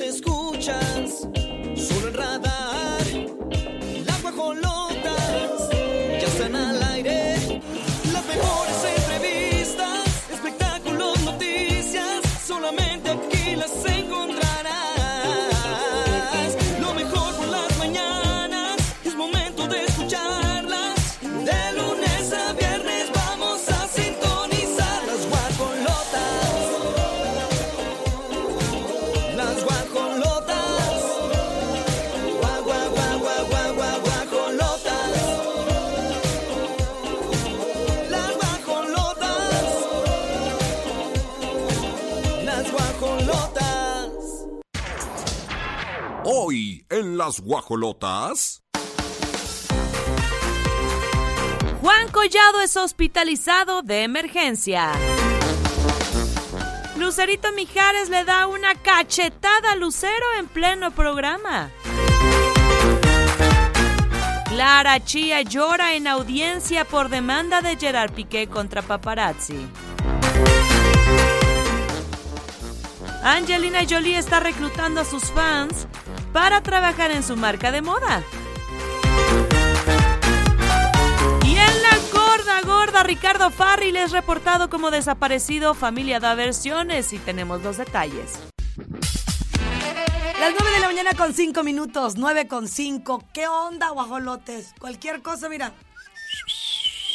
escuchas, guajolotas. Juan Collado es hospitalizado de emergencia. Lucerito Mijares le da una cachetada a Lucero en pleno programa. Clara Chía llora en audiencia por demanda de Gerard Piqué contra paparazzi. Angelina Jolie está reclutando a sus fans para trabajar en su marca de moda. Y en la gorda, gorda, Ricardo Farril es reportado como desaparecido. Familia da versiones y tenemos los detalles. Las 9 de la mañana con 5 minutos, 9 con 5. ¿Qué onda, guajolotes? Cualquier cosa, mira.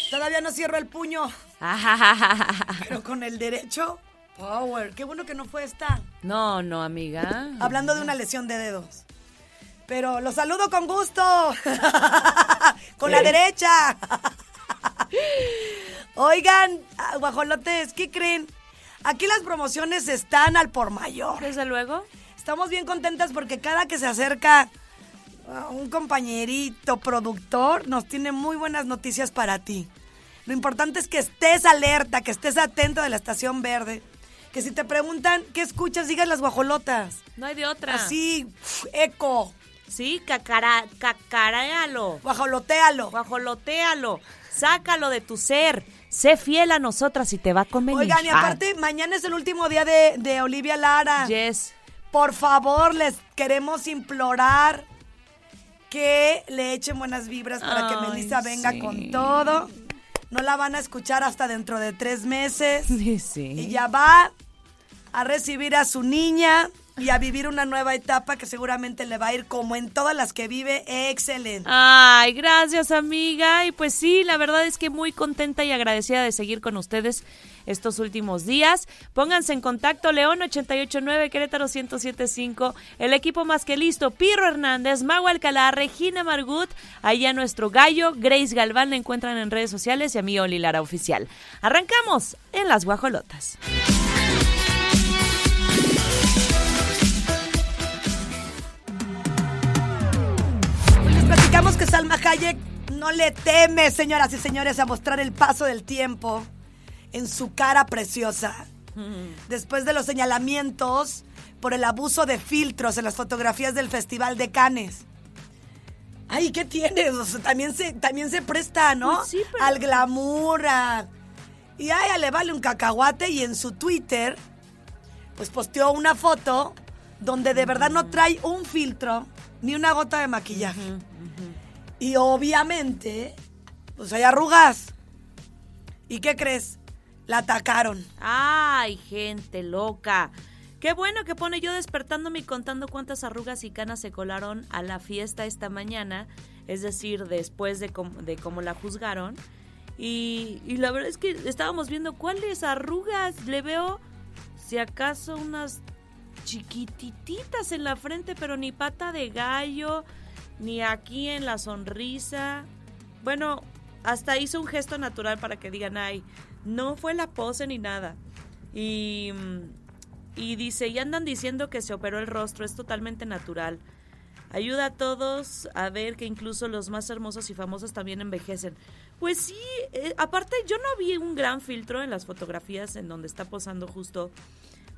Todavía no cierro el puño, pero con el derecho, power. Qué bueno que no fue esta. No, no, amiga. Hablando de una lesión de dedos. Pero los saludo con gusto. con la derecha. Oigan, guajolotes, ¿qué creen? Aquí las promociones están al por mayor. Desde luego. Estamos bien contentas porque cada que se acerca un compañerito productor nos tiene muy buenas noticias para ti. Lo importante es que estés alerta, que estés atento de la estación verde. Que si te preguntan qué escuchas, digas las guajolotas. No hay de otra. Así, eco, Sí, cacara, cacaréalo. guajolotealo. Guajolotealo. Sácalo de tu ser. Sé fiel a nosotras y te va a convenir. Oigan, y aparte, mañana es el último día de, de Olivia Lara. Ah, yes. Por favor, les queremos implorar que le echen buenas vibras para que Melissa venga sí. con todo. No la van a escuchar hasta dentro de tres meses. Sí, sí. Y ya va a recibir a su niña y a vivir una nueva etapa que seguramente le va a ir como en todas las que vive, excelente. Ay, gracias amiga. Y pues sí, la verdad es que muy contenta y agradecida de seguir con ustedes estos últimos días. Pónganse en contacto León 889 Querétaro 1075, el equipo más que listo, Pirro Hernández, Mago Alcalá, Regina Margut, allá nuestro gallo, Grace Galván, la encuentran en redes sociales y a mí Oli Lara Oficial. Arrancamos en Las Guajolotas. Platicamos que Salma Hayek no le teme, señoras y señores, a mostrar el paso del tiempo en su cara preciosa. Después de los señalamientos por el abuso de filtros en las fotografías del Festival de Cannes. Ay, ¿qué tienes? O sea, también se, también se presta, ¿no? Pues sí, pero- Al glamour. a- Y a ella le vale un cacahuate y en su Twitter, pues posteó una foto donde de verdad no trae un filtro ni una gota de maquillaje. Y obviamente, pues hay arrugas. ¿Y qué crees? La atacaron. Ay, gente loca. Qué bueno que pone yo despertándome y contando cuántas arrugas y canas se colaron a la fiesta esta mañana, es decir, después de, de cómo la juzgaron. Y, y la verdad es que estábamos viendo cuáles arrugas. Le veo, si acaso, unas chiquititas en la frente, pero ni pata de gallo, ni aquí en la sonrisa. Bueno, hasta hizo un gesto natural para que digan, ay, no fue la pose ni nada. Y, y dice, y andan diciendo que se operó el rostro, es totalmente natural. Ayuda a todos a ver que incluso los más hermosos y famosos también envejecen. Pues sí, eh, aparte yo no vi un gran filtro en las fotografías en donde está posando justo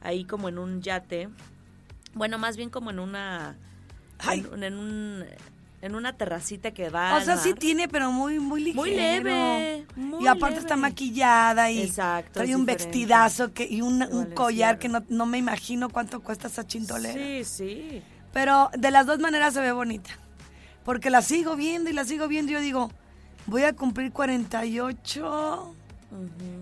ahí como en un yate. Bueno, más bien como en una... En un... en una terracita que va O sea, sí tiene, pero muy, muy ligero. Muy leve, muy y aparte leve. está maquillada y Exacto, trae un diferente. vestidazo que, y un, collar que no, no me imagino cuánto cuesta esa chintolera. Sí, sí. Pero de las dos maneras se ve bonita. Porque la sigo viendo y la sigo viendo y yo digo, voy a cumplir 48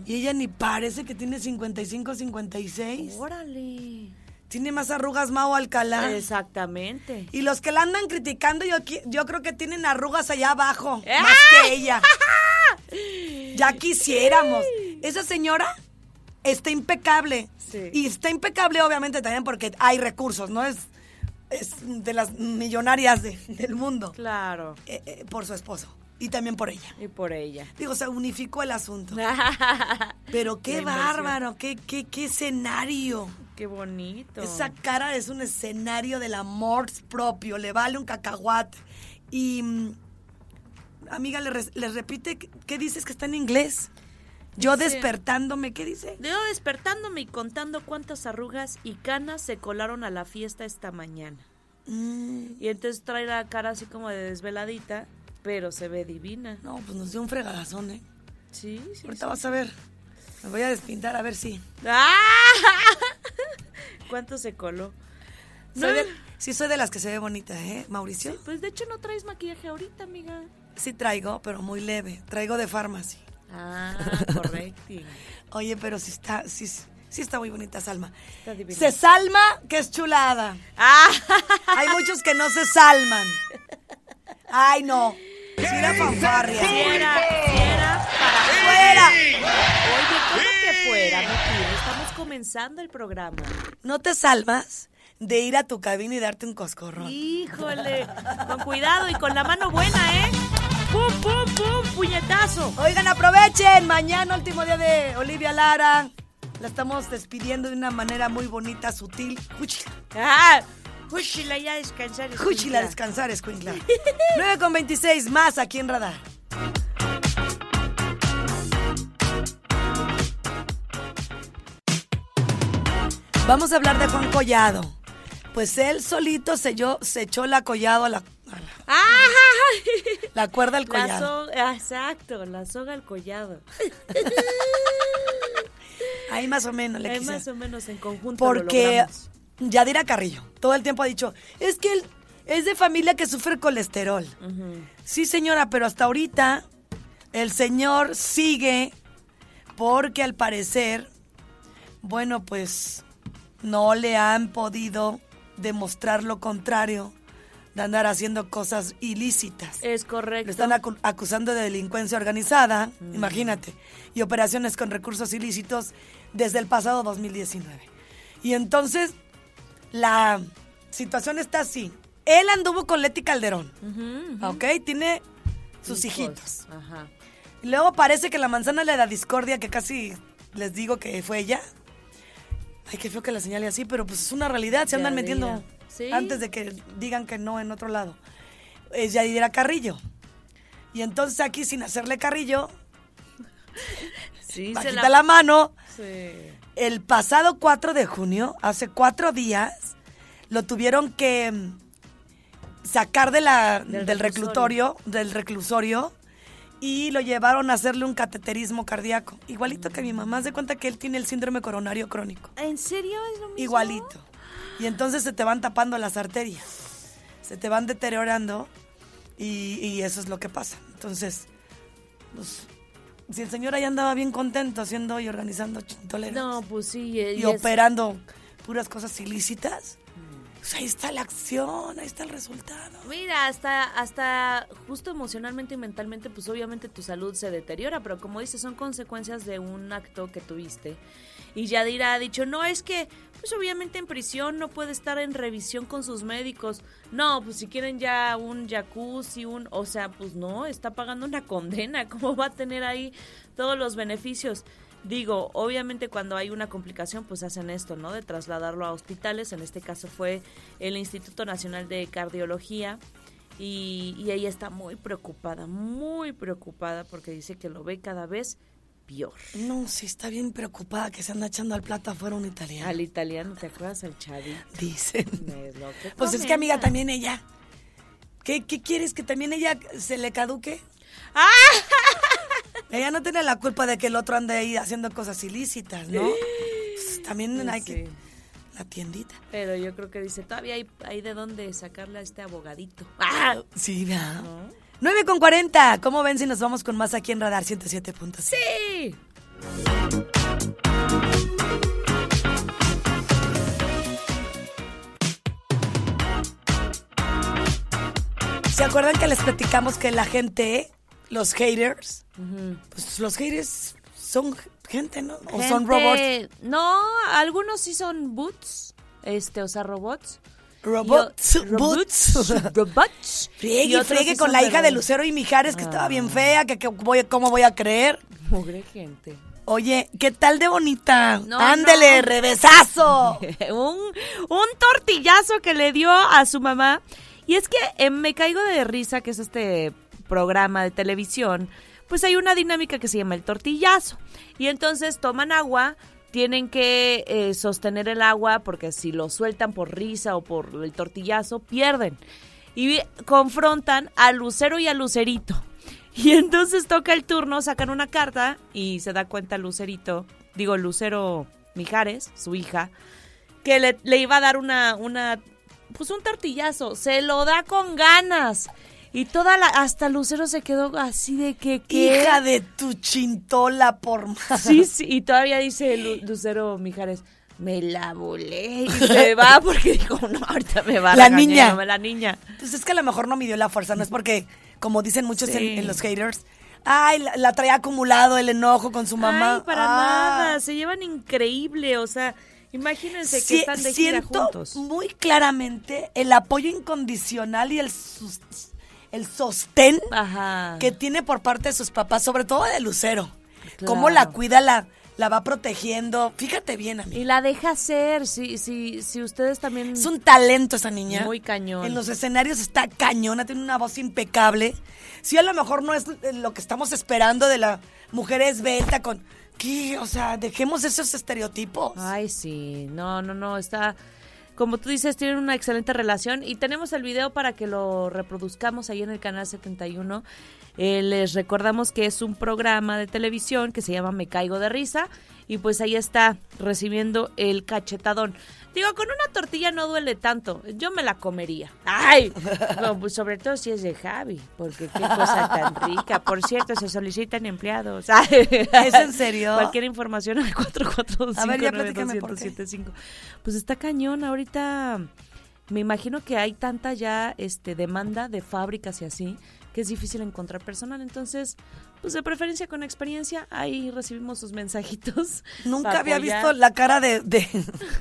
y ella ni parece que tiene 55, 56. Órale. Tiene más arrugas Mau Alcalá. Exactamente. Y los que la andan criticando, yo, yo creo que tienen arrugas allá abajo, ¡Ah! más que ella. Ya quisiéramos. Esa señora está impecable. Sí. Y está impecable, obviamente, también porque hay recursos, ¿no? Es, es de las millonarias de- del mundo. Claro. Eh, eh, por su esposo. Y también por ella. Y por ella. Digo, se unificó el asunto. Pero qué bárbaro, qué, qué, qué escenario. Qué bonito. Esa cara es un escenario del amor propio, le vale un cacahuate. Y, mm, amiga, le, res- le repite, ¿qué- ¿qué dices que está en inglés? Yo Dice- despertándome, ¿qué dice? Yo despertándome y contando cuántas arrugas y canas se colaron a la fiesta esta mañana. Mm, Y entonces trae la cara así como de desveladita, pero se ve divina. no, pues nos dio un fregadazón, ¿eh? Sí, sí. Ahorita vas a ver. Me voy a despintar a ver si. ¡Ah! ¿Cuánto se coló? Soy No. de- sí, soy de las que se ve bonita, ¿eh, Mauricio? Pues de hecho no traes maquillaje ahorita, amiga. Sí traigo, pero muy leve. Traigo de farmacia. Ah, correcto. Oye, pero sí está, sí, sí está muy bonita Salma. Está divina. Se salma, que es chulada. Ah, Hay muchos que no se salman. Ay, no. Sí era fanfarria. si era, si era para ¡Fuera! Oye, ¿cómo que fuera? Estamos comenzando el programa. No te salvas de ir a tu cabina y darte un coscorrón. Híjole, con cuidado y con la mano buena, ¿eh? ¡Pum, pum, pum! ¡Puñetazo! Oigan, aprovechen. Mañana, último día de Olivia Lara. La estamos despidiendo de una manera muy bonita, sutil. Júchila. ¡Ah! Júchila ya descansar. Júchila, descansar, escuincla. 9 con 26 más aquí en Radar. Vamos a hablar de Juan Collado. Pues él solito se, yo- se echó la collado a la, a la, la cuerda al La collado. exacto, la soga al collado. Ahí más o menos le Ahí más o menos en conjunto lo Porque logramos. Yadira Carrillo todo el tiempo ha dicho, es que él es de familia que sufre colesterol. Sí, señora, pero hasta ahorita el señor sigue porque al parecer, bueno, pues no le han podido demostrar lo contrario de andar haciendo cosas ilícitas. Es correcto. Le están acu- acusando de delincuencia organizada, imagínate, y operaciones con recursos ilícitos desde el pasado 2019. Y entonces, la situación está así. Él anduvo con Leti Calderón, ¿ok? Tiene sus hijitos. Ajá. Luego parece que la manzana le da discordia, que casi les digo que fue ella. Ay, qué feo que la señale así, pero pues es una realidad, se andan Yadira. metiendo Sí. antes de que digan que no en otro lado. Es Yadira Carrillo. Y entonces aquí, sin hacerle carrillo, Sí, se la... la mano, Sí. el pasado 4 de junio, hace cuatro días, lo tuvieron que mm, sacar de la, Del del, reclusorio, del reclusorio y lo llevaron a hacerle un cateterismo cardíaco. Igualito que mi mamá, de cuenta que él tiene el síndrome coronario crónico. ¿En serio es lo mismo? Igualito. Y entonces se te van tapando las arterias, se te van deteriorando y, y eso es lo que pasa. Entonces, pues, si el señor ahí andaba bien contento haciendo y organizando chintoleras No, pues sí. y operando puras cosas ilícitas, pues ahí está la acción, ahí está el resultado. Mira, hasta, hasta justo emocionalmente y mentalmente, pues obviamente tu salud se deteriora, pero como dices, son consecuencias de un acto que tuviste. Y Yadira ha dicho, no, es que, pues obviamente en prisión no puede estar en revisión con sus médicos. No, pues si quieren ya un jacuzzi, un, o sea, pues no, está pagando una condena, ¿cómo va a tener ahí todos los beneficios? Digo, obviamente cuando hay una complicación, pues hacen esto, ¿no? De trasladarlo a hospitales. En este caso fue el Instituto Nacional de Cardiología. Y, y ella está muy preocupada, muy preocupada porque dice que lo ve cada vez peor. No, sí está bien preocupada que se anda echando al plato afuera un italiano. Al italiano, ¿te acuerdas? Al chavito. Dicen. Es lo que Pues es que amiga también ella ¿Qué, qué quieres? ¿Que también ella se le caduque? ¡Ah! Ella no tiene la culpa de que el otro ande ahí haciendo cosas ilícitas, ¿no? Pues, también hay que... La tiendita. Pero yo creo que dice, todavía hay, hay de dónde sacarle a este abogadito. ¡Ah! Sí, ¿verdad? 9 con 40. ¿Cómo ven si nos vamos con más aquí en Radar 107.6? ¡Sí! ¿Se acuerdan que les platicamos que la gente, los haters, pues los haters son gente, ¿no? O son robots. No, algunos sí son boots, este, o sea, robots. Robots, Y o- bots. robots, robots. Friegue y con la hija de. Lucero y Mijares, que estaba bien fea, que, que voy, ¿cómo voy a creer? Mugre gente. Oye, ¿qué tal de bonita? No, Ándele, no. revesazo. un, un tortillazo que le dio a su mamá. Y es que eh, me caigo de risa, que es este programa de televisión, pues hay una dinámica que se llama el tortillazo. Y entonces toman agua, tienen que eh, sostener el agua porque si lo sueltan por risa o por el tortillazo, pierden. Y confrontan a Lucero y a Lucerito. Y entonces toca el turno, sacan una carta y se da cuenta Lucerito, digo Lucero Mijares, su hija, que le, le iba a dar una, una, pues un tortillazo. Se lo da con ganas. Y toda la, hasta Lucero se quedó así de que, ¿qué? Hija de tu chintola por más. Sí, sí, y todavía dice Lu- Lucero Mijares, me la volé. Y se va porque dijo, no, ahorita me va La niña. la niña. Pues es que a lo mejor no midió la fuerza, no es porque, como dicen muchos en, Sí. en los haters, ay, la, la traía acumulado el enojo con su mamá. Ay, para Ah. nada, se llevan increíble, o sea, imagínense que Sie- están de gira siento juntos. muy claramente el apoyo incondicional y el, sus- el sostén Ajá. que tiene por parte de sus papás, sobre todo de Lucero. Claro. Cómo la cuida, la, la va protegiendo. Fíjate bien, amiga. Y la deja ser, si, si, si ustedes también... Es un talento esa niña. Muy cañón. En los escenarios está cañona, tiene una voz impecable. Sí, a lo mejor no es lo que estamos esperando de la mujer esbelta con... ¿Qué? O sea, dejemos esos estereotipos. Ay, sí, no, no, no, está, como tú dices, tienen una excelente relación y tenemos el video para que lo reproduzcamos ahí en el canal 71. Eh, les recordamos que es un programa de televisión que se llama Me Caigo de Risa y pues ahí está recibiendo el cachetadón. Digo, con una tortilla no duele tanto, yo me la comería. Ay, no, pues sobre todo si es de Javi, porque qué cosa tan rica. Por cierto, se solicitan empleados. ¿Es en serio? Cualquier información al 445 A ver, ya platícame por qué. 900 Pues está cañón ahorita. Me imagino que hay tanta ya este demanda de fábricas y así que es difícil encontrar personal. Entonces, pues de preferencia con experiencia, ahí recibimos sus mensajitos. Nunca había apoyar. visto la cara de, de,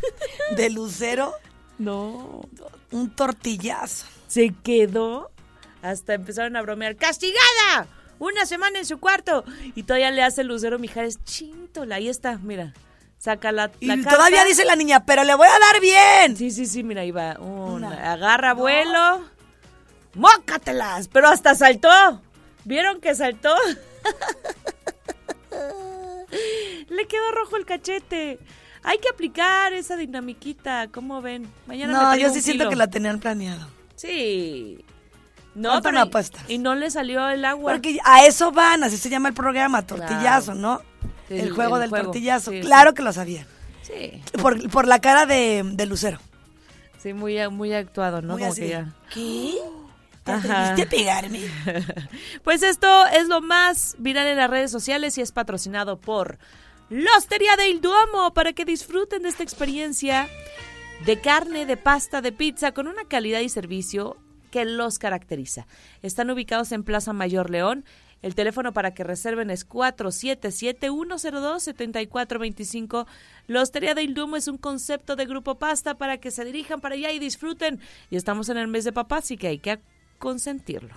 de Lucero. No. Un tortillazo. Se quedó. Hasta empezaron a bromear. ¡Castigada! Una semana en su cuarto. Y todavía le hace Lucero Mijares. Chintola, ahí está, mira. Saca la, Y la carta. todavía dice la niña, pero le voy a dar bien. Sí, sí, sí, mira, ahí va. Una. Una. Agarra vuelo. ¡Mócatelas! Pero hasta saltó. ¿Vieron que saltó? Le quedó rojo el cachete. Hay que aplicar esa dinamiquita. ¿Cómo ven? Mañana No, yo sí un siento kilo. que la tenían planeado. Sí. No, ¿Cuánto pero y- apuestas? Y no le salió el agua. Porque a eso van, así se llama el programa, tortillazo, ¿no? El, El- juego el del juego, tortillazo. sí, claro que lo sabían. Sí. Por, por la cara de, de Lucero. Sí, muy, muy actuado, ¿no? Muy Como así que ya. ¿Qué? ¿Te Ajá. atreviste a pegarme? Pues esto es lo más viral en las redes sociales y es patrocinado por La Hostería del Duomo para que disfruten de esta experiencia de carne, de pasta, de pizza con una calidad y servicio que los caracteriza. Están ubicados en Plaza Mayor León. El teléfono para que reserven es 477-102-7425. La Hostería del Duomo es un concepto de grupo pasta para que se dirijan para allá y disfruten. Y estamos en el mes de papá, así que hay que consentirlo.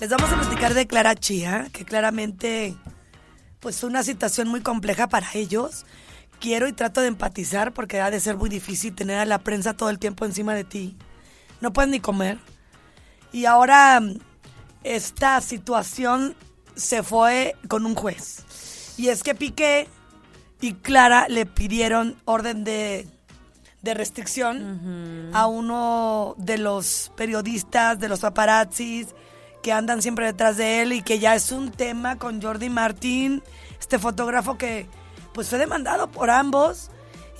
Les vamos a platicar de Clara Chía, que claramente, pues una situación muy compleja para ellos. Quiero y trato de empatizar porque ha de ser muy difícil tener a la prensa todo el tiempo encima de ti. No puedes ni comer. Y ahora esta situación se fue con un juez. Y es que Piqué y Clara le pidieron orden de, de restricción a uno de los periodistas, de los paparazzis que andan siempre detrás de él y que ya es un tema con Jordi Martín, este fotógrafo que pues fue demandado por ambos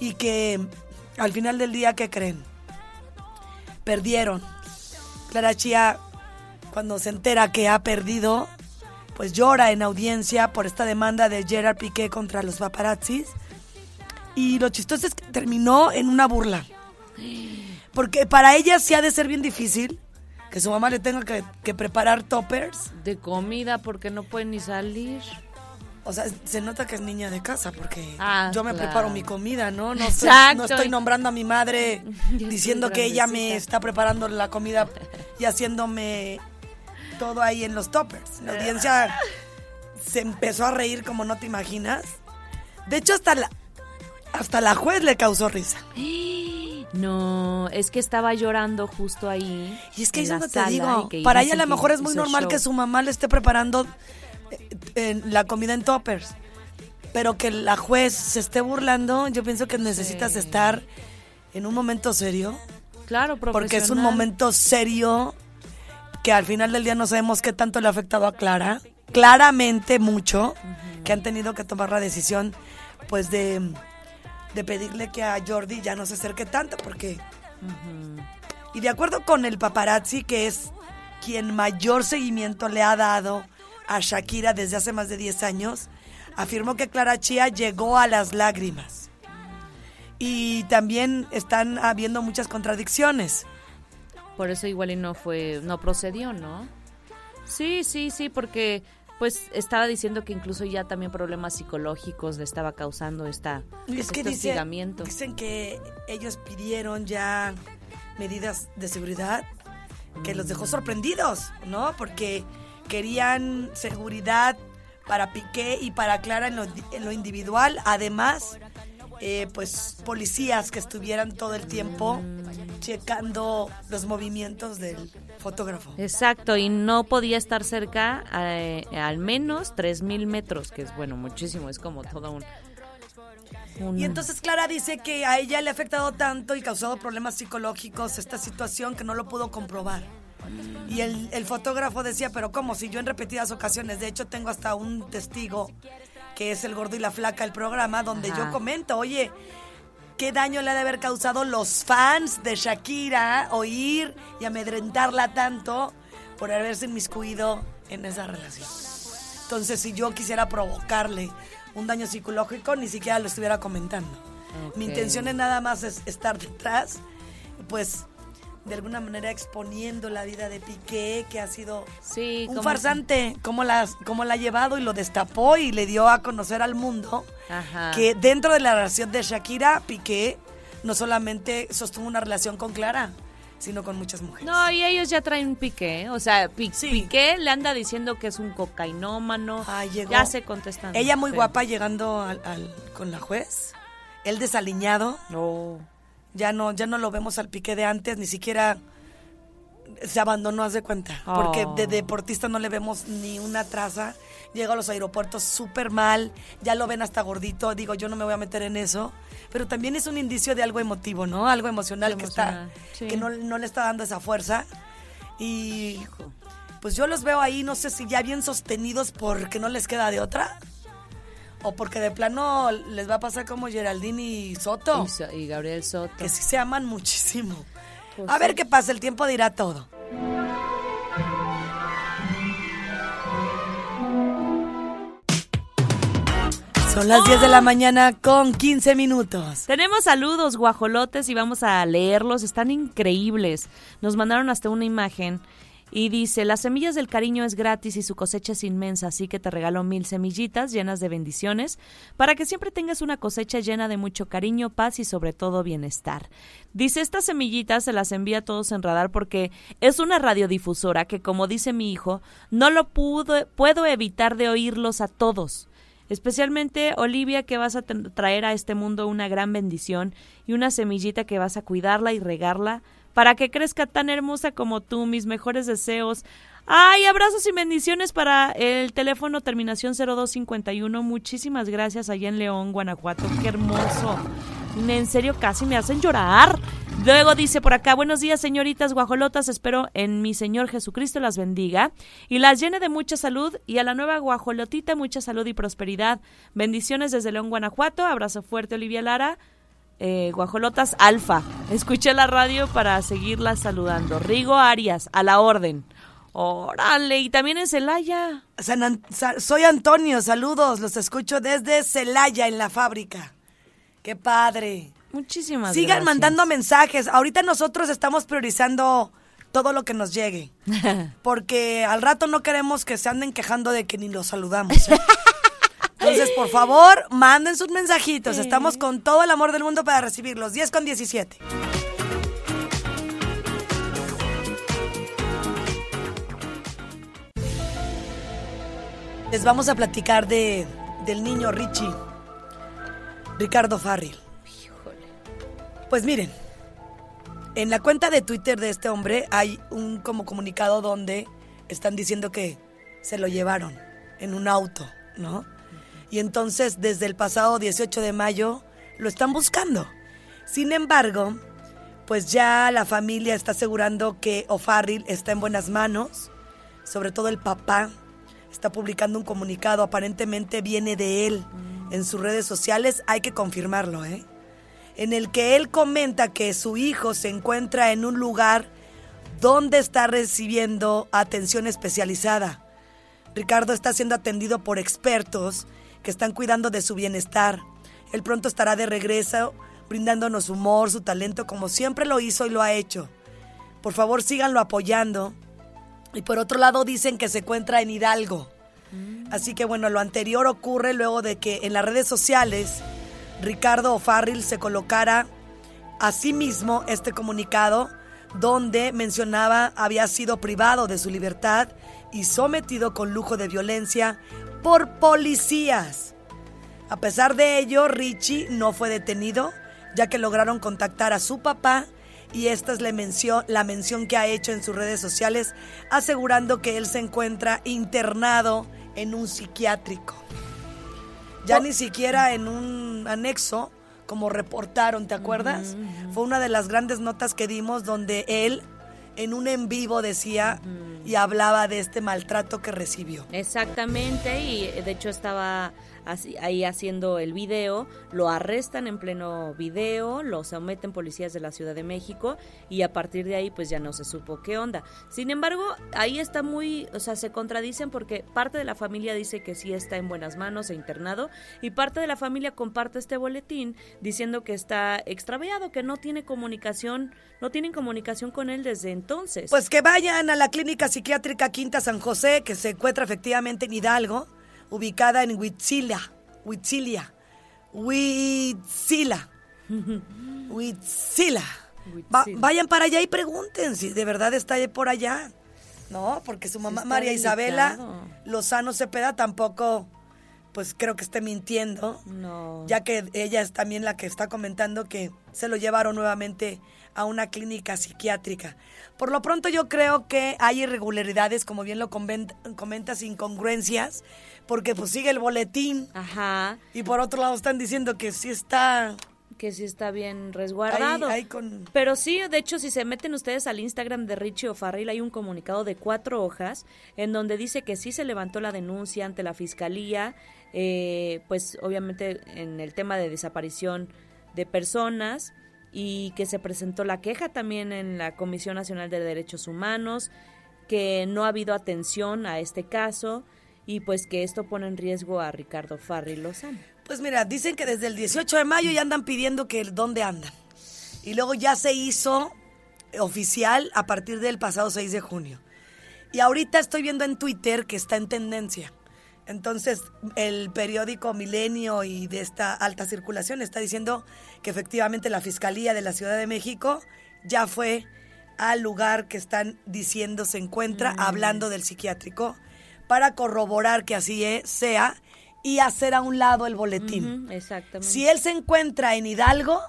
y que al final del día, ¿qué creen? Perdieron. Clara Chía, cuando se entera que ha perdido, pues llora en audiencia por esta demanda de Gerard Piqué contra los paparazzis. Y lo chistoso es que terminó en una burla. Porque para ella sí ha de ser bien difícil que su mamá le tenga que, que preparar toppers. De comida, porque no puede ni salir. O sea, se nota que es niña de casa porque Ah, yo me claro. preparo mi comida, ¿no? No no estoy nombrando a mi madre diciendo que ella me está preparando la comida y haciéndome todo ahí en los toppers. La audiencia se empezó a reír como no te imaginas. De hecho, hasta la, hasta la juez le causó risa. No, es que estaba llorando justo ahí. Y es que la donde te digo, para ella a lo mejor es muy normal show. que su mamá le esté preparando eh, la comida en toppers. Pero que la juez se esté burlando, yo pienso que necesitas Sí. estar en un momento serio. Claro, Porque es un momento serio que al final del día no sabemos qué tanto le ha afectado a Clara. Claramente mucho, que han tenido que tomar la decisión pues de, de pedirle que a Jordi ya no se acerque tanto porque... Y de acuerdo con el paparazzi, que es quien mayor seguimiento le ha dado a Shakira desde hace más de 10 años, afirmó que Clara Chía llegó a las lágrimas. Y también están habiendo muchas contradicciones. Por eso igual y no fue, no procedió, ¿no? Sí, sí, sí, porque pues estaba diciendo que incluso ya también problemas psicológicos le estaba causando esta, es que este dice- hostigamiento. dicen que ellos pidieron ya medidas de seguridad que los dejó sorprendidos, ¿no? Porque querían seguridad para Piqué y para Clara en lo, en lo individual. Además, eh, pues policías que estuvieran todo el tiempo checando los movimientos del fotógrafo. Exacto, y no podía estar cerca eh, al menos 3.000 metros, que es bueno, muchísimo, es como todo un... un- Y entonces Clara dice que a ella le ha afectado tanto y causado problemas psicológicos esta situación que no lo pudo comprobar. Y el, el fotógrafo decía, pero ¿cómo? Si yo en repetidas ocasiones, de hecho tengo hasta un testigo que es el gordo y la flaca, el programa, donde Ajá. yo comento, oye, ¿qué daño le ha de haber causado los fans de Shakira oír y amedrentarla tanto por haberse inmiscuido en esa relación? Entonces, si yo quisiera provocarle un daño psicológico, ni siquiera lo estuviera comentando. Mi intención es nada más es estar detrás, pues de alguna manera exponiendo la vida de Piqué, que ha sido Sí, un como- farsante, cómo la, la ha llevado y lo destapó y le dio a conocer al mundo Ajá. que dentro de la relación de Shakira, Piqué no solamente sostuvo una relación con Clara, sino con muchas mujeres. No, y ellos ya traen piqué, o sea, Sí. Piqué le anda diciendo que es un cocainómano, Ay, llegó. ya se contestan. Ella muy pero- guapa llegando al- al- con la juez, él desaliñado, No. Ya no, ya no lo vemos al Piqué de antes, ni siquiera se abandonó, haz de cuenta, porque Oh. de deportista no le vemos ni una traza, llega a los aeropuertos súper mal, ya lo ven hasta gordito, digo, yo no me voy a meter en eso, pero también es un indicio de algo emotivo, ¿no? Algo emocional que está, sí. que no, no le está dando esa fuerza, y pues yo los veo ahí, no sé si ya bien sostenidos porque no les queda de otra, o porque de plano les va a pasar como Geraldine y Soto Y, So- y Gabriel Soto. que sí se aman muchísimo. Pues a ver sí. qué pasa, el tiempo dirá todo. Son las 10 de la mañana con 15 minutos. Tenemos saludos, guajolotes, y vamos a leerlos. Están increíbles. Nos mandaron hasta una imagen y dice, las semillas del cariño es gratis y su cosecha es inmensa, así que te regalo mil semillitas llenas de bendiciones para que siempre tengas una cosecha llena de mucho cariño, paz y sobre todo bienestar. Dice, estas semillitas se las envía a todos en radar porque es una radiodifusora que, como dice mi hijo, no lo pudo, puedo evitar de oírlos a todos. Especialmente Olivia, que vas a tra- traer a este mundo una gran bendición y una semillita que vas a cuidarla y regarla para que crezca tan hermosa como tú. Mis mejores deseos Ay, abrazos y bendiciones para el teléfono terminación 0251. Muchísimas gracias allá en León, Guanajuato. Qué hermoso. En serio, casi me hacen llorar. Luego dice por acá, buenos días señoritas guajolotas, espero en mi Señor Jesucristo las bendiga y las llene de mucha salud y a la nueva guajolotita mucha salud y prosperidad. Bendiciones desde León, Guanajuato. Abrazo fuerte, Olivia Lara. Eh, guajolotas Alfa. Escuché la radio para seguirlas saludando. Rigo Arias, a la orden. Órale, y también en Celaya. San An- Sa- soy Antonio, saludos, los escucho desde Celaya en la fábrica. Qué padre. Muchísimas Sigan gracias. mandando mensajes. Ahorita nosotros estamos priorizando todo lo que nos llegue. Porque al rato no queremos que se anden quejando de que ni los saludamos. ¿eh? Entonces, por favor, manden sus mensajitos. Estamos con todo el amor del mundo para recibirlos. 10 con 17. Les vamos a platicar de, del niño Richie, Ricardo Farril. Pues miren, en la cuenta de Twitter de este hombre hay un como comunicado donde están diciendo que se lo llevaron en un auto, ¿no? Y entonces desde el pasado 18 de mayo lo están buscando. Sin embargo, pues ya la familia está asegurando que O'Farrill está en buenas manos, sobre todo el papá está publicando un comunicado, aparentemente viene de él en sus redes sociales, hay que confirmarlo, ¿eh? En el que él comenta que su hijo se encuentra en un lugar donde está recibiendo atención especializada. Ricardo está siendo atendido por expertos que están cuidando de su bienestar. Él pronto estará de regreso, brindándonos humor, su talento, como siempre lo hizo y lo ha hecho. Por favor, síganlo apoyando. Y por otro lado dicen que se encuentra en Hidalgo. Así que bueno, lo anterior ocurre luego de que en las redes sociales Ricardo O'Farrill se colocara a sí mismo este comunicado donde mencionaba había sido privado de su libertad y sometido con lujo de violencia por policías. A pesar de ello, Richie no fue detenido, ya que lograron contactar a su papá y esta es la mención, la mención que ha hecho en sus redes sociales, asegurando que él se encuentra internado en un psiquiátrico. Ya ni siquiera en un anexo, como reportaron, ¿te acuerdas? Fue una de las grandes notas que dimos donde él en un en vivo decía y hablaba de este maltrato que recibió. Exactamente, y de hecho estaba ahí haciendo el video, lo arrestan en pleno video, lo someten policías de la Ciudad de México y a partir de ahí pues ya no se supo qué onda. Sin embargo, ahí está muy, o sea, se contradicen porque parte de la familia dice que sí está en buenas manos e internado y parte de la familia comparte este boletín diciendo que está extraviado, que no tiene comunicación, no tienen comunicación con él desde entonces. Pues que vayan a la clínica psiquiátrica Quinta San José, que se encuentra efectivamente en Hidalgo, ubicada en Huitzila. Huitzilia. Huitzila. Huitzila. Va- Huitzila. vayan para allá y pregunten si de verdad está por allá. No, porque su mamá está María Isabela. Lozano Cepeda tampoco, pues creo que esté mintiendo. no. Ya que ella es también la que está comentando que se lo llevaron nuevamente a una clínica psiquiátrica. Por lo pronto yo creo que hay irregularidades, como bien lo comentas, incongruencias, porque pues sigue el boletín Ajá. y por otro lado están diciendo que sí está que sí está bien ahí, resguardado. ahí con... Pero sí, de hecho, si se meten ustedes al Instagram de Richie O'Farrill, hay un comunicado de cuatro hojas en donde dice que sí se levantó la denuncia ante la fiscalía, eh, pues obviamente en el tema de desaparición de personas y que se presentó la queja también en la Comisión Nacional de Derechos Humanos, que no ha habido atención a este caso y pues que esto pone en riesgo a Ricardo Farril Lozano. Pues mira, dicen que desde el 18 de mayo ya andan pidiendo que dónde andan. Y luego ya se hizo oficial a partir del pasado 6 de junio. Y ahorita estoy viendo en Twitter que está en tendencia. Entonces, el periódico Milenio y de esta alta circulación está diciendo que efectivamente la Fiscalía de la Ciudad de México ya fue al lugar que están diciendo se encuentra, hablando del psiquiátrico, para corroborar que así es- sea y hacer a un lado el boletín. Exactamente. Si él se encuentra en Hidalgo,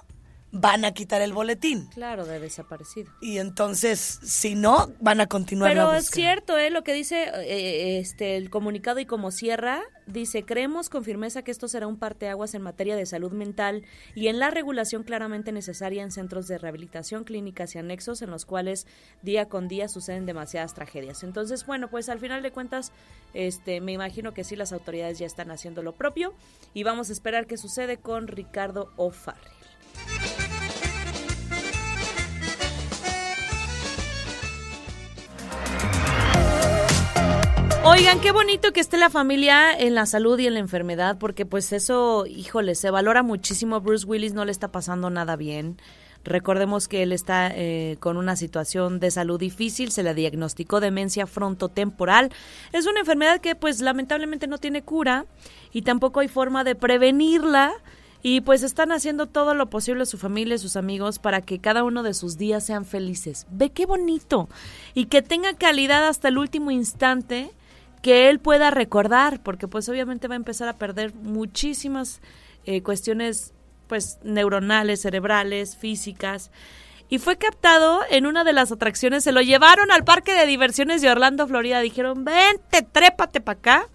van a quitar el boletín. Claro, de desaparecido. Y entonces, si no, van a continuar Pero la es cierto, ¿eh? Lo que dice eh, este el comunicado y como cierra, dice, creemos con firmeza que esto será un parteaguas en materia de salud mental y en la regulación claramente necesaria en centros de rehabilitación, clínicas y anexos en los cuales día con día suceden demasiadas tragedias. Entonces, bueno, pues al final de cuentas, este, me imagino que sí las autoridades ya están haciendo lo propio y vamos a esperar qué sucede con Ricardo O'Farrell. Oigan, qué bonito que esté la familia en la salud y en la enfermedad, porque pues eso, híjole, se valora muchísimo. Bruce Willis no le está pasando nada bien. Recordemos que él está eh, con una situación de salud difícil, se le diagnosticó demencia frontotemporal. Es una enfermedad que pues lamentablemente no tiene cura y tampoco hay forma de prevenirla. Y pues están haciendo todo lo posible su familia y sus amigos para que cada uno de sus días sean felices. Ve qué bonito. Y que tenga calidad hasta el último instante que él pueda recordar, porque pues obviamente va a empezar a perder muchísimas eh, cuestiones pues neuronales, cerebrales, físicas. Y fue captado en una de las atracciones, se lo llevaron al parque de diversiones de Orlando, Florida, dijeron, vente, trépate para acá.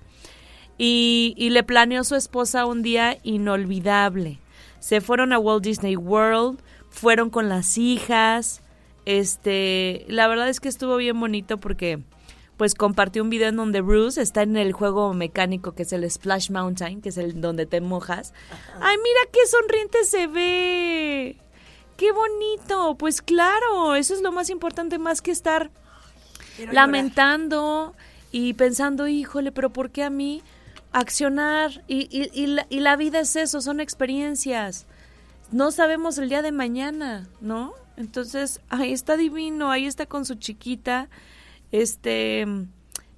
Y, y le planeó su esposa un día inolvidable. Se fueron a Walt Disney World, fueron con las hijas. Este, la verdad es que estuvo bien bonito porque pues compartió un video en donde Bruce está en el juego mecánico que es el Splash Mountain, que es el donde te mojas. Ay, mira qué sonriente se ve. Qué bonito. Pues claro, eso es lo más importante más que estar Quiero llorar. lamentando y pensando, híjole, pero ¿por qué a mí accionar? Y, y, y, la, y la vida es eso, son experiencias. No sabemos el día de mañana, ¿no? Entonces, ahí está divino, ahí está con su chiquita. Este,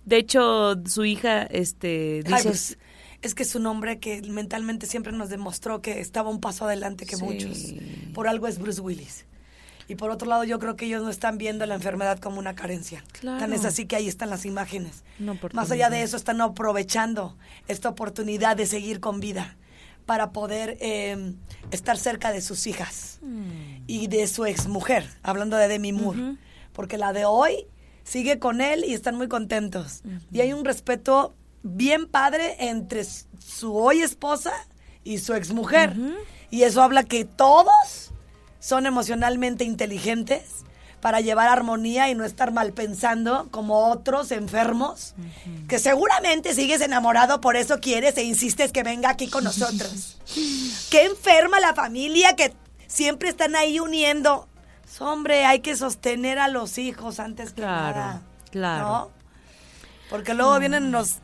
de hecho, su hija, este, Ay, dice, pues, es que es un hombre que mentalmente siempre nos demostró que estaba un paso adelante que Sí. muchos. Por algo es Bruce Willis. Y por otro lado, yo creo que ellos no están viendo la enfermedad como una carencia. Claro. Tan es así que ahí están las imágenes. Más allá de eso, están aprovechando esta oportunidad de seguir con vida para poder eh, estar cerca de sus hijas Mm. y de su exmujer, hablando de Demi Moore. Porque la de hoy sigue con él y están muy contentos. Y hay un respeto bien padre entre su hoy esposa y su exmujer. Y eso habla que todos son emocionalmente inteligentes para llevar armonía y no estar mal pensando como otros enfermos, que seguramente sigues enamorado, por eso quieres e insistes que venga aquí con nosotros. Qué enferma la familia que siempre están ahí uniendo. Hombre, hay que sostener a los hijos antes que Claro, nada. claro. ¿no? Porque luego vienen los,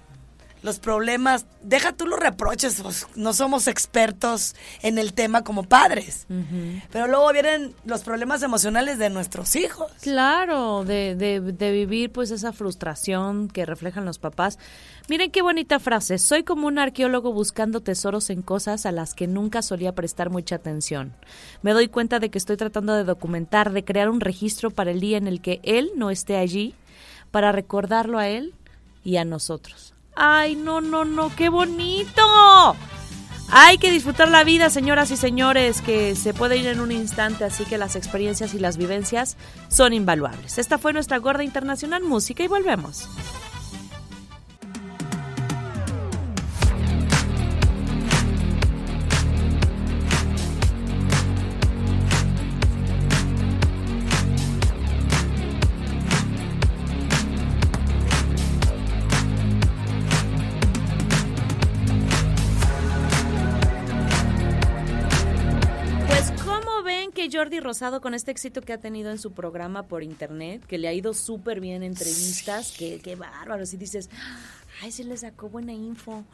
los problemas. Deja tú los reproches, pues, no somos expertos en el tema como padres. Pero luego vienen los problemas emocionales de nuestros hijos. Claro, de, de, de vivir pues esa frustración que reflejan los papás. Miren qué bonita frase. Soy como un arqueólogo buscando tesoros en cosas a las que nunca solía prestar mucha atención. Me doy cuenta de que estoy tratando de documentar, de crear un registro para el día en el que él no esté allí, para recordarlo a él y a nosotros. Ay, no, no, no, qué bonito. Hay que disfrutar la vida, señoras y señores, que se puede ir en un instante, así que las experiencias y las vivencias son invaluables. Esta fue nuestra Gorda Internacional Música y volvemos. Jordi Rosado, con este éxito que ha tenido en su programa por internet, que le ha ido súper bien en entrevistas, que qué bárbaro, si dices, ay, se le sacó buena info,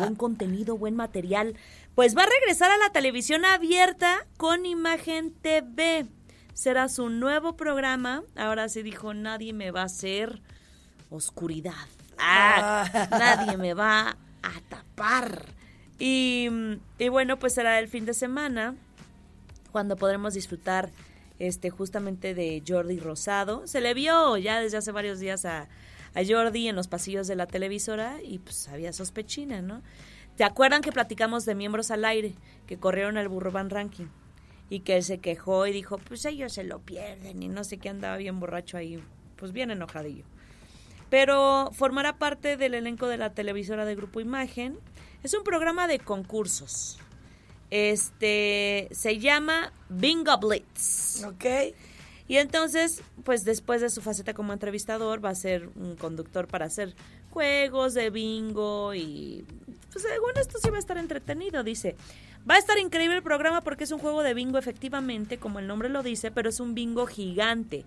buen contenido, buen material, pues va a regresar a la televisión abierta con Imagen TV. Será su nuevo programa. Ahora sí dijo, nadie me va a hacer oscuridad. Ah, nadie me va a tapar. Y, y bueno, pues será el fin de semana cuando podremos disfrutar este justamente de Jordi Rosado. Se le vio ya desde hace varios días a, Jordi en los pasillos de la televisora y pues había sospechina, ¿no? ¿Te acuerdan que platicamos de miembros al aire que corrieron el Burro Ranking? y que él se quejó y dijo, pues ellos se lo pierden y no sé qué andaba bien borracho ahí, pues bien enojadillo. Pero formará parte del elenco de la televisora de Grupo Imagen. Es un programa de concursos. Este se llama Bingo Blitz. ¿Ok? Y entonces, pues después de su faceta como entrevistador, va a ser un conductor para hacer juegos de bingo y pues según esto sí va a estar entretenido, dice. Va a estar increíble el programa porque es un juego de bingo efectivamente, como el nombre lo dice, pero es un bingo gigante.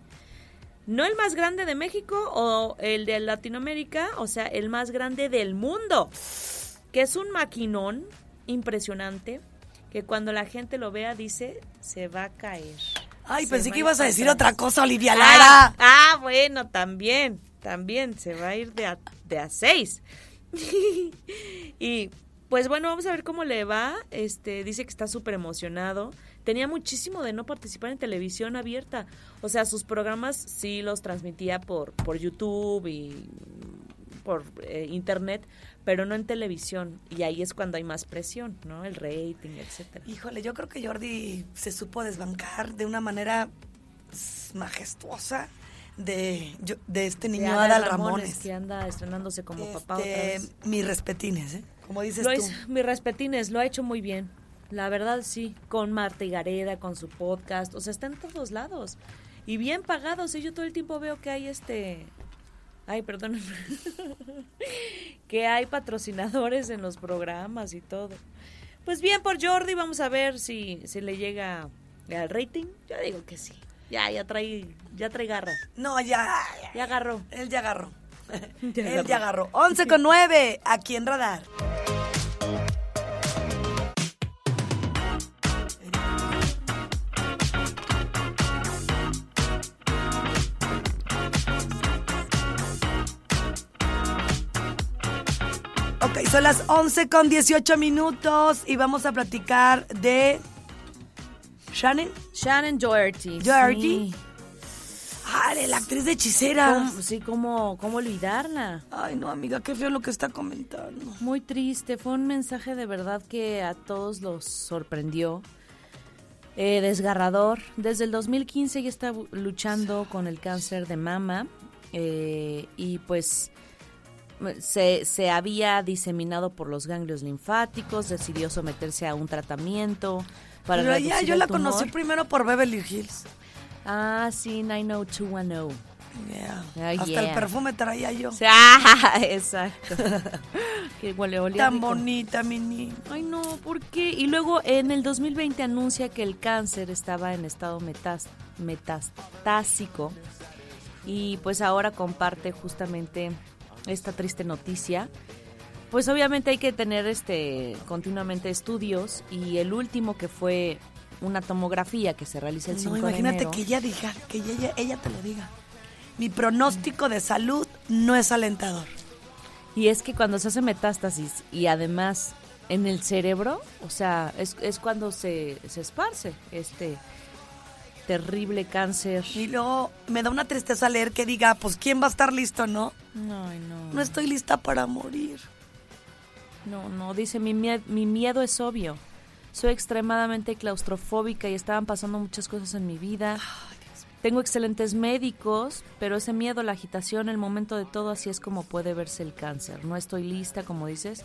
No el más grande de México o el de Latinoamérica, o sea, el más grande del mundo. Que es un maquinón impresionante que cuando la gente lo vea dice, se va a caer. Ay, Se pensé que ibas a decir atrás. otra cosa, Olivia Ah, Lara. ah, bueno, también, también se va a ir de a, de a seis. y pues bueno, vamos a ver cómo le va. Este dice que está súper emocionado. Tenía muchísimo de no participar en televisión abierta. O sea, sus programas sí los transmitía por, por YouTube y por eh, internet, pero no en televisión. Y ahí es cuando hay más presión, ¿no? El rating, etcétera. Híjole, yo creo que Jordi se supo desbancar de una manera s- majestuosa de, yo- de este De niño Adal Adal Ramones, Ramones. que anda estrenándose como papá otra Este, vez. mis respetines, ¿eh? Como dices Lo tú. hizo, mis respetines, lo ha hecho muy bien. La verdad sí, con Marta y Gareda, con su podcast, o sea, está en todos lados. Y bien pagados, y yo todo el tiempo veo que hay este... Ay, perdón. que hay patrocinadores en los programas y todo. Pues bien por Jordi, vamos a ver si, si le llega al rating. Yo digo que sí. Ya, ya trae, ya trae garra. No, ya. Ya agarró. Él ya agarró. Ya Él ya agarró. 11 con 9, aquí en Radar. Son las 11 con 18 minutos y vamos a platicar de Shannon. Shannon Doherty. Doherty. sí. Ah, la actriz de hechicera. ¿Cómo- sí, ¿cómo, ¿cómo olvidarla? Ay, no, amiga, qué feo lo que está comentando. Muy triste, fue un mensaje de verdad que a todos los sorprendió. Eh, desgarrador. Desde el 2015 ya está luchando con el cáncer de mama eh, y pues se, se había diseminado por los ganglios linfáticos, decidió someterse a un tratamiento para Pero ella, reducir yo la tumor. conocí primero por Beverly Hills. Ah, sí, 90210. Yeah. Ah, Hasta yeah. el perfume traía yo. Ah, exacto. que huele, olía Tan rico. bonita, mi niña. Ay, no, ¿por qué? Y luego en el 2020 anuncia que el cáncer estaba en estado metas- metastásico y pues ahora comparte justamente esta triste noticia. Pues obviamente hay que tener este continuamente estudios y el último que fue una tomografía que se realiza el 5 No, de imagínate enero. que ella diga, que ella, ella te lo diga. Mi pronóstico de salud no es alentador. Y es que cuando se hace metástasis y además en el cerebro, o sea, es, es cuando se, se esparce este terrible cáncer. Y luego me da una tristeza leer que diga, pues ¿quién va a estar listo, no? Ay, no. No estoy lista para morir. No, no, dice, mi, mie- mi miedo es obvio. Soy extremadamente claustrofóbica y estaban pasando muchas cosas en mi vida. Tengo excelentes médicos, pero ese miedo, la agitación, el momento de todo, así es como puede verse el cáncer. No estoy lista, como dices.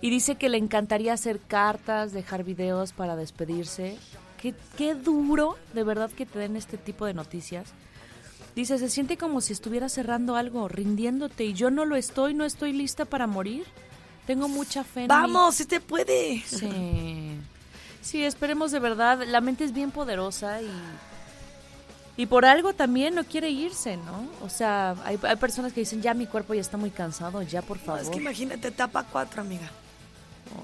Y dice que le encantaría hacer cartas, dejar videos para despedirse. Qué, qué duro, de verdad, que te den este tipo de noticias. Dice, se siente como si estuviera cerrando algo, rindiéndote, y yo no lo estoy, no estoy lista para morir. Tengo mucha fe en. Vamos, si te puede. Sí. Sí, esperemos de verdad. La mente es bien poderosa y. Y por algo también no quiere irse, ¿no? O sea, hay, hay personas que dicen, ya mi cuerpo ya está muy cansado, ya por No, favor. es que imagínate, etapa 4, amiga.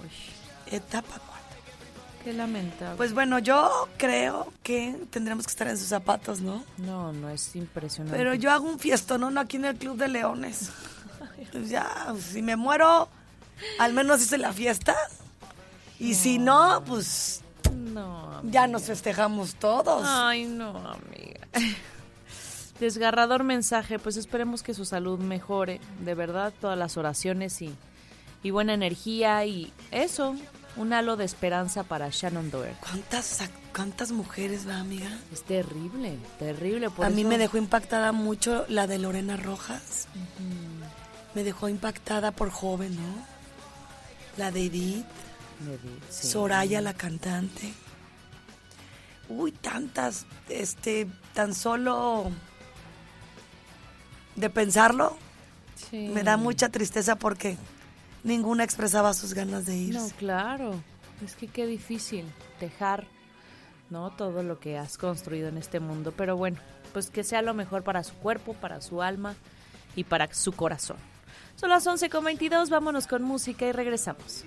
Uy, Etapa 4. Qué lamentable. Pues bueno, yo creo que tendremos que estar en sus zapatos, ¿no? no, no, es impresionante. Pero yo hago un fiestón ¿no? aquí en el Club de Leones. Pues ya, si me muero, al menos hice la fiesta. Y si no, pues No, ya nos festejamos todos. Ay, no, amiga. Desgarrador mensaje, pues esperemos que su salud mejore, de verdad, todas las oraciones y, y buena energía y eso, un halo de esperanza para Shannon Doerr. ¿Cuántas, cuántas mujeres va, amiga? Es terrible, terrible. Por a mí me dejó impactada mucho la de Lorena Rojas. Me dejó impactada por joven, ¿no? La de Edith, sí. Soraya la cantante. Uy, tantas, este, tan solo de pensarlo, Sí. me da mucha tristeza porque ninguna expresaba sus ganas de irse. No, claro. Es que qué difícil dejar, ¿no? Todo lo que has construido en este mundo. Pero bueno, pues que sea lo mejor para su cuerpo, para su alma y para su corazón. Son las 11.22, vámonos con música y regresamos.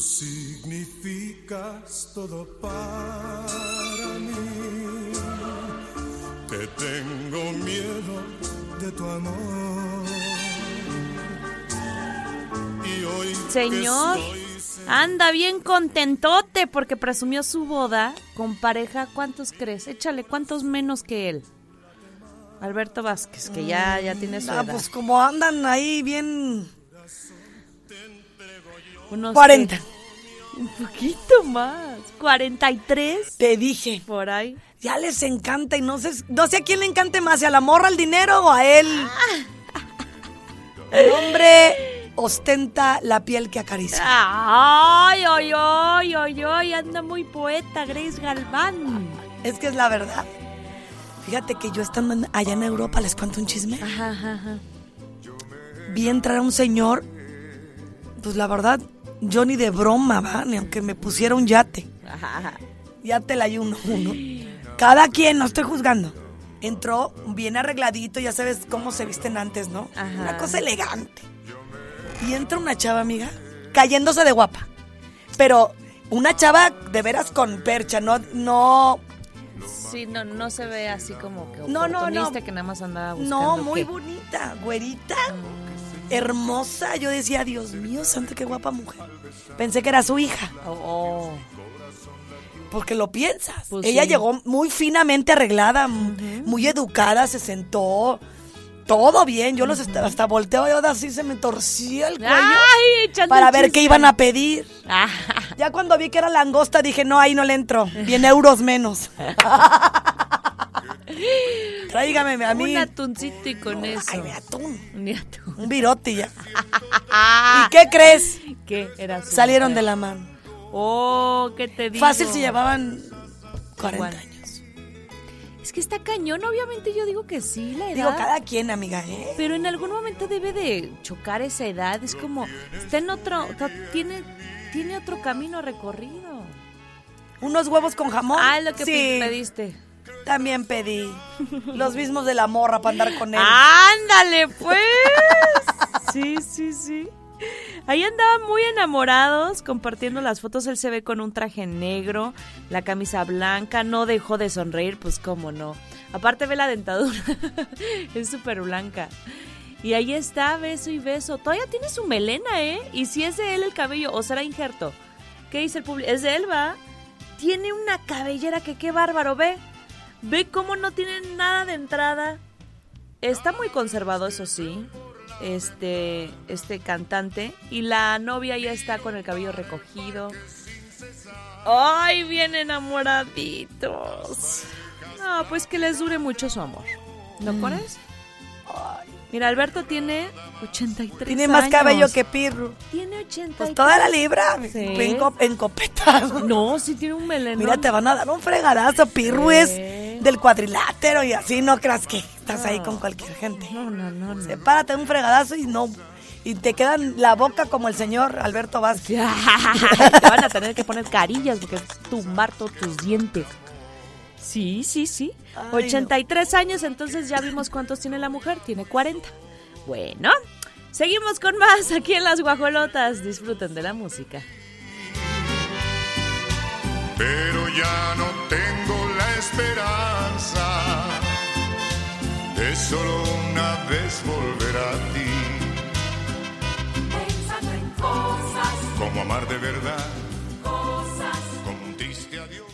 Significas todo para mí. Que tengo miedo de tu amor. Y hoy Señor, estoy anda bien contentote porque presumió su boda con pareja. ¿Cuántos crees? Échale, ¿cuántos menos que él? Alberto Vázquez, que ya, ya tiene su Ah, edad. pues como andan ahí bien Unos 40. que- Un poquito más. 43 Te dije, por ahí. ya les encanta y no sé, no sé a quién le encante más, si a la morra el dinero o a él. El hombre ostenta la piel que acaricia. Ay, ay, ay, ay, ay, anda muy poeta Grace Galván. Es que es la verdad. Fíjate que yo estando allá en Europa, les cuento un chisme. Ajá, ajá, ajá. Vi entrar a un señor, pues la verdad, yo ni de broma, va, ni aunque me pusiera un yate. Ajá, ajá. Yate la uno, uno. Cada quien, no estoy juzgando. Entró bien arregladito, ya sabes cómo se visten antes, ¿no? Ajá. Una cosa elegante. Y entra una chava, amiga, cayéndose de guapa. Pero una chava de veras con percha, no, no, Sí, no, no se ve así como que No, no, no. oportunista que nada más andaba buscando. no, muy qué. Bonita, güerita, hermosa. Yo decía, Dios mío, santo, qué guapa mujer. Pensé que era su hija. Oh, oh. Porque lo piensas. Pues Ella sí. llegó muy finamente arreglada, muy educada, se sentó. Todo bien. Yo los estaba hasta volteo y ahora así se me torcía el cuello Ay, para ver qué iban a pedir. Ah, Ya cuando vi que era langosta dije, no, ahí no le entro. 100 euros menos. Tráigame a mí. un atuncito y con eso. Ay, atún. Un virote y ya. ¿Y qué crees? ¿Qué era Salieron de la mano. Oh, ¿qué te digo? Fácil si llevaban 40 Igual. años. Es que está cañón, obviamente yo digo que sí, la edad. Digo, cada quien, amiga, ¿eh? Pero en algún momento debe de chocar esa edad. Es como, está en otro, tiene, tiene otro camino recorrido. Unos huevos con jamón. Ah, lo que sí, pediste. También pedí. Los mismos de la morra para andar con él. ¡Ándale, pues! Sí, sí, sí. Ahí andaban muy enamorados, compartiendo las fotos. Él se ve con un traje negro, la camisa blanca, no dejó de sonreír, pues cómo no. Aparte ve la dentadura, es súper blanca. Y ahí está, beso y beso. Todavía tiene su melena, ¿eh? Y si es de él el cabello, o será injerto. ¿Qué dice el público? Es de él, ¿va? Tiene una cabellera que qué bárbaro, ve. Ve cómo no tiene nada de entrada. Está muy conservado, eso sí. Este, este cantante. Y la novia ya está con el cabello recogido. ¡Ay, bien enamoraditos! No, pues que les dure mucho su amor. ¿No crees? Mira, Alberto tiene 83 Tiene más años. cabello que Pirru. Tiene 83. Pues toda la libra. Sí. En, co- en copetado. No, sí tiene un melenón. Mira, te van a dar un fregadazo. Pirru Sí. es del cuadrilátero y así no creas que estás ahí con cualquier gente. No, no, no, no. Sepárate un fregadazo y no. Y te quedan la boca como el señor Alberto Vázquez. te van a tener que poner carillas porque es tumbar todos tus dientes. Sí, sí, sí. Ay, 83 años, entonces ya vimos cuántos tiene la mujer. Tiene 40. Bueno, seguimos con más aquí en Las Guajolotas. Disfruten de la música. pero ya no tengo esperanza de solo una vez volver a ti. Pensando en cosas, Como amar de verdad, cosas como un triste adiós.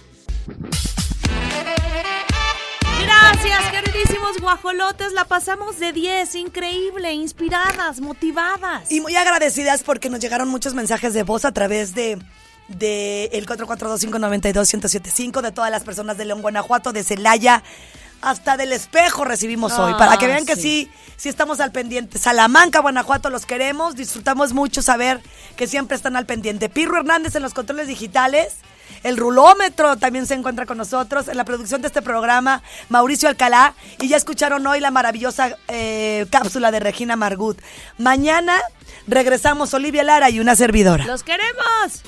Gracias, queridísimos guajolotes. La pasamos de 10, increíble, inspiradas, motivadas. Y muy agradecidas porque nos llegaron muchos mensajes de voz a través de, de el 442-592-1075 de todas las personas de León, Guanajuato, de Celaya, hasta del espejo recibimos hoy. Ah, Para que vean que sí. sí, sí estamos al pendiente. Salamanca, Guanajuato, los queremos. Disfrutamos mucho saber que siempre están al pendiente. Pirro Hernández en los controles digitales. El rulómetro también se encuentra con nosotros en la producción de este programa, Mauricio Alcalá. Y ya escucharon hoy la maravillosa eh, cápsula de Regina Margut. Mañana regresamos Olivia Lara y una servidora. ¡Los queremos!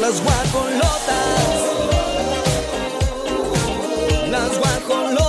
Las guajolotas. Las guajolotas.